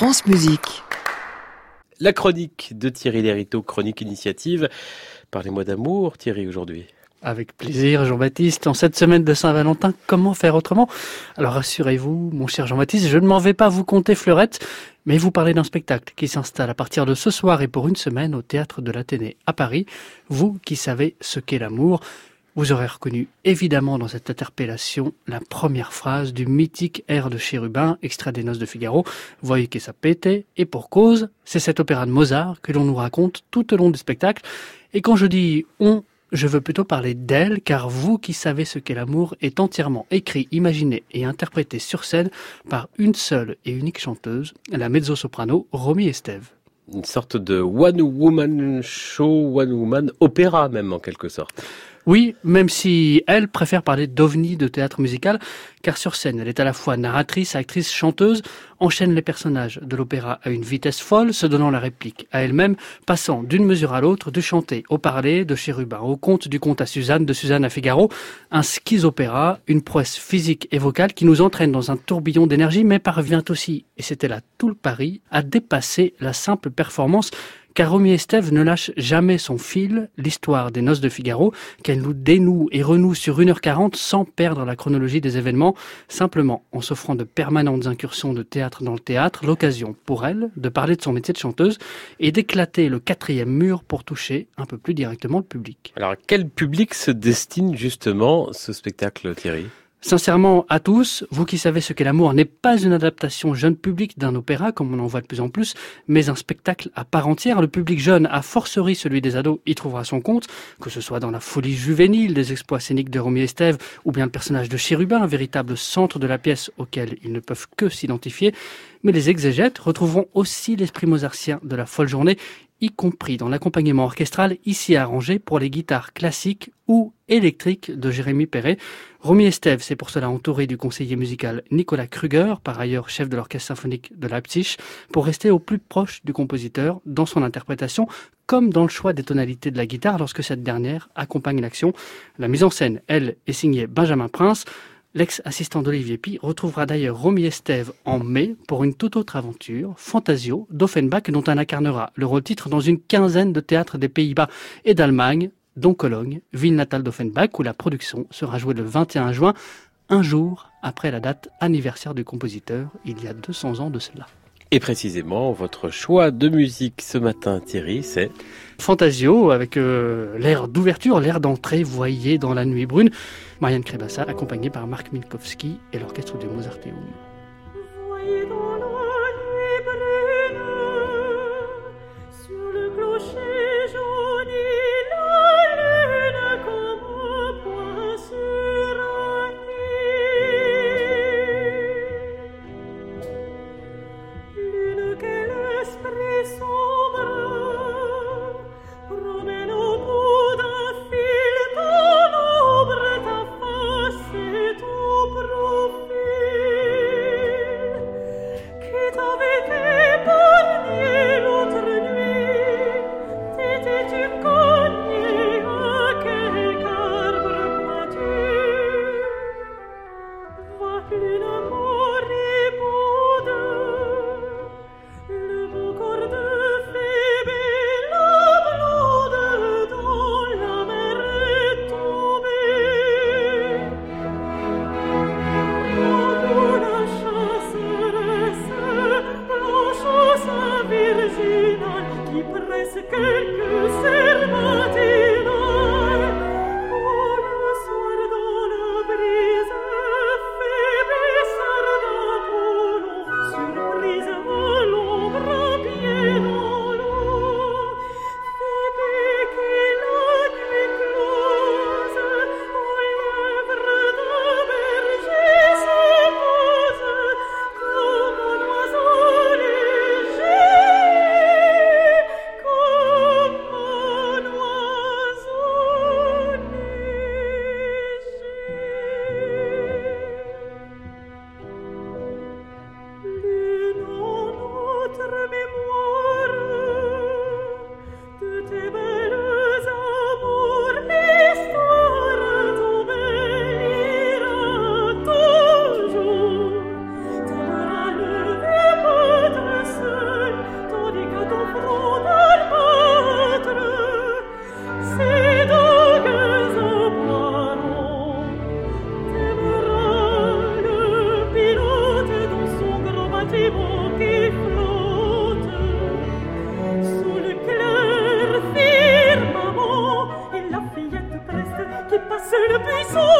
France Musique. La chronique de Thierry Lériteau, chronique initiative. Parlez-moi d'amour, Thierry, aujourd'hui. Avec plaisir, Jean-Baptiste. En cette semaine de Saint-Valentin, comment faire autrement? Alors rassurez-vous, mon cher Jean-Baptiste, je ne m'en vais pas vous compter fleurette, mais vous parler d'un spectacle qui s'installe à partir de ce soir et pour une semaine au Théâtre de l'Athénée à Paris. Vous qui savez ce qu'est l'amour, vous aurez reconnu évidemment dans cette interpellation la première phrase du mythique air de Chérubin, extrait des Noces de Figaro, Voyez que ça pétait, et pour cause, c'est cet opéra de Mozart que l'on nous raconte tout au long du spectacle. Et quand je dis on, je veux plutôt parler d'elle, car vous qui savez ce qu'est l'amour est entièrement écrit, imaginé et interprété sur scène par une seule et unique chanteuse, la mezzo-soprano Romy Estève. Une sorte de one woman show, one woman opéra même en quelque sorte. Oui, même si elle préfère parler d'ovni de théâtre musical, car sur scène, elle est à la fois narratrice, actrice, chanteuse, enchaîne les personnages de l'opéra à une vitesse folle, se donnant la réplique à elle-même, passant d'une mesure à l'autre, du chanter au parler, de Chérubin au conte, du conte à Suzanne, de Suzanne à Figaro, un schizopéra, une prouesse physique et vocale qui nous entraîne dans un tourbillon d'énergie, mais parvient aussi, et c'était là tout le pari, à dépasser la simple performance car Romy Estève ne lâche jamais son fil, l'histoire des noces de Figaro, qu'elle nous dénoue et renoue sur 1h40 sans perdre la chronologie des événements, simplement en s'offrant de permanentes incursions de théâtre dans le théâtre, l'occasion pour elle de parler de son métier de chanteuse et d'éclater le quatrième mur pour toucher un peu plus directement le public. Alors, quel public se destine justement ce spectacle, Thierry? Sincèrement, à tous, vous qui savez ce qu'est l'amour n'est pas une adaptation jeune public d'un opéra, comme on en voit de plus en plus, mais un spectacle à part entière. Le public jeune, à forcerie celui des ados, y trouvera son compte, que ce soit dans la folie juvénile des exploits scéniques de Romy Estève, ou bien le personnage de Chérubin, un véritable centre de la pièce auquel ils ne peuvent que s'identifier. Mais les exégètes retrouveront aussi l'esprit mozartien de la folle journée y compris dans l'accompagnement orchestral ici arrangé pour les guitares classiques ou électriques de Jérémy Perret. Romy Estève s'est pour cela entouré du conseiller musical Nicolas Kruger, par ailleurs chef de l'orchestre symphonique de Leipzig, pour rester au plus proche du compositeur dans son interprétation, comme dans le choix des tonalités de la guitare lorsque cette dernière accompagne l'action. La mise en scène, elle, est signée Benjamin Prince. L'ex-assistant d'Olivier Pi retrouvera d'ailleurs Romy Estève en mai pour une toute autre aventure, Fantasio, d'Offenbach, dont elle incarnera le rôle-titre dans une quinzaine de théâtres des Pays-Bas et d'Allemagne, dont Cologne, ville natale d'Offenbach, où la production sera jouée le 21 juin, un jour après la date anniversaire du compositeur, il y a 200 ans de cela. Et précisément, votre choix de musique ce matin, Thierry, c'est Fantasio, avec euh, l'air d'ouverture, l'air d'entrée, voyez dans la nuit brune. Marianne Crébassa, accompagnée par Marc Minkowski et l'orchestre du Mozarteum. Kerke my soul.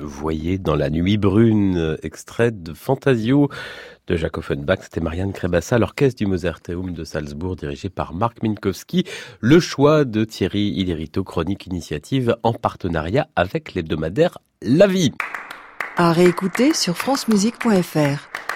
Voyez dans la nuit brune, extrait de Fantasio de Jacques Offenbach, c'était Marianne Crébassa, l'orchestre du Mozarteum de Salzbourg dirigé par Marc Minkowski. Le choix de Thierry Ilérito, chronique initiative en partenariat avec l'hebdomadaire La Vie. À réécouter sur francemusique.fr.